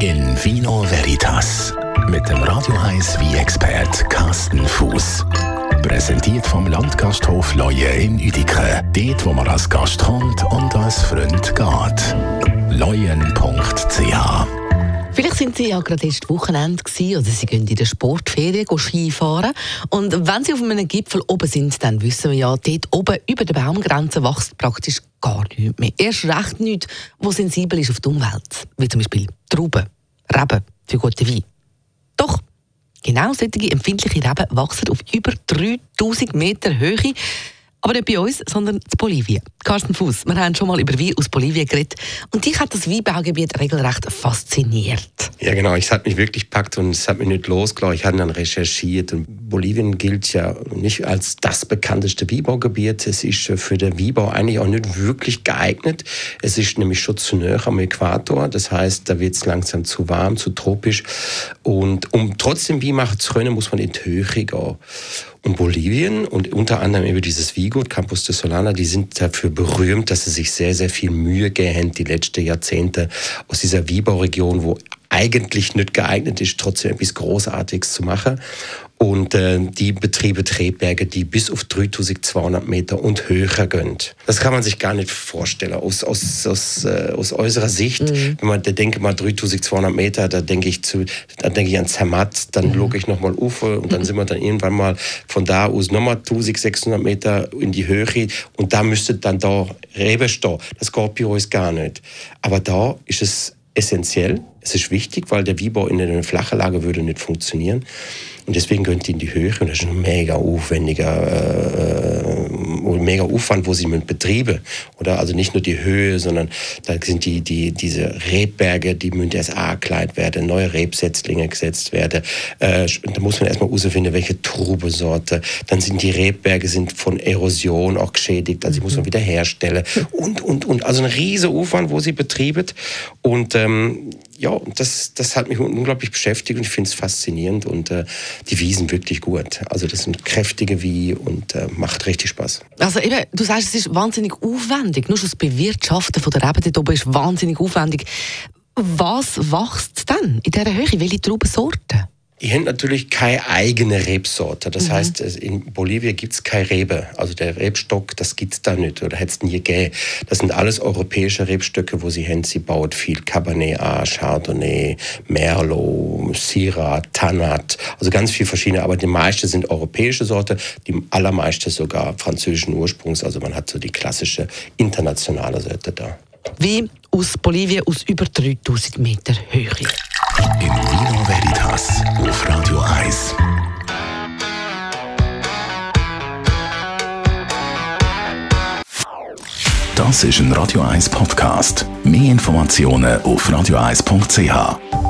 In Vino Veritas mit dem Radio 1 wie expert Carsten Fuß. Präsentiert vom Landgasthof Leue in Uedike. Dort, wo man als Gast kommt und als Freund geht. Leuen.ch Vielleicht sind Sie ja gerade erst Wochenende gewesen, oder Sie gehen in der Sportferien Skifahren. Und wenn Sie auf einem Gipfel oben sind, dann wissen wir ja, dort oben über der Baumgrenze wächst praktisch gar nichts mehr. Erst recht nichts, was sensibel ist auf die Umwelt. Wie zum Beispiel Trauben, Reben für gute Wein. Doch, genau solche empfindliche Reben wachsen auf über 3000 Meter Höhe. Aber nicht bei uns, sondern in Bolivien. Carsten Fuß, wir haben schon mal über Wein aus Bolivien geredet. Und dich hat das Weinbaugebiet regelrecht fasziniert. Ja, genau. Es hat mich wirklich gepackt und es hat mich nicht losgelassen. Ich habe dann recherchiert. Und Bolivien gilt ja nicht als das bekannteste Weinbaugebiet. Es ist für den Weinbau eigentlich auch nicht wirklich geeignet. Es ist nämlich schon zu nahe am Äquator. Das heißt, da wird es langsam zu warm, zu tropisch. Und um trotzdem Wein machen zu können, muss man in die Höhe gehen. Und Bolivien und unter anderem über dieses Vigut, Campus de Solana, die sind dafür berühmt, dass sie sich sehr, sehr viel Mühe gehen, die letzten Jahrzehnte aus dieser Wieberregion, wo eigentlich nicht geeignet ist, trotzdem etwas Großartiges zu machen. Und äh, die Betriebe Drehberge, die bis auf 3200 Meter und höher gehen. Das kann man sich gar nicht vorstellen aus, aus, aus, äh, aus äußerer Sicht. Mhm. Wenn man da denke mal 3200 Meter, da denke ich zu, da denke ich an Zermatt, dann mhm. logge ich nochmal Ufer und dann mhm. sind wir dann irgendwann mal von da aus nochmal 1600 Meter in die Höhe und da müsste dann da Rebe stehen. Das Scorpio ist gar nicht. Aber da ist es essentiell. Es ist wichtig, weil der Wiebau in einer flachen Lage würde nicht funktionieren. Und deswegen gönnt in die Höhe und das ist ein mega aufwendiger, äh, mega Aufwand, wo sie mit Betriebe oder also nicht nur die Höhe, sondern da sind die, die, diese Rebberge, die müssen erst angekleidet werden, neue Rebsetzlinge gesetzt werden. Äh, da muss man erstmal herausfinden, welche Trubesorte. Dann sind die Rebberge sind von Erosion auch geschädigt, also die muss man mhm. wieder herstellen und, und, und. Also ein riesiger Aufwand, wo sie betriebet. Und ähm, ja, das, das hat mich unglaublich beschäftigt und ich finde es faszinierend und äh, die Wiesen wirklich gut. Also das sind kräftige wie und äh, macht richtig Spaß. Also eben, du sagst, es ist wahnsinnig aufwendig. Nur schon das Bewirtschaften von der Reben dort oben ist wahnsinnig aufwendig. Was wächst denn in dieser Höhe? Welche Traubensorten? Die haben natürlich keine eigene Rebsorte. Das mhm. heißt, in Bolivien gibt es keine Rebe. Also der Rebstock, das gibt es da nicht oder hätte es nie gegeben. Das sind alles europäische Rebstöcke, wo sie haben. Sie baut viel Cabernet A, Chardonnay, Merlot, Syrah, Tannat. Also ganz viele verschiedene. Aber die meisten sind europäische Sorte. Die allermeisten sogar französischen Ursprungs. Also man hat so die klassische internationale Sorte da. Wie aus Bolivien aus über 3000 Meter Höhe. In Vino Veritas auf Radio 1. Das ist ein Radio 1 Podcast. Mehr Informationen auf radio1.ch.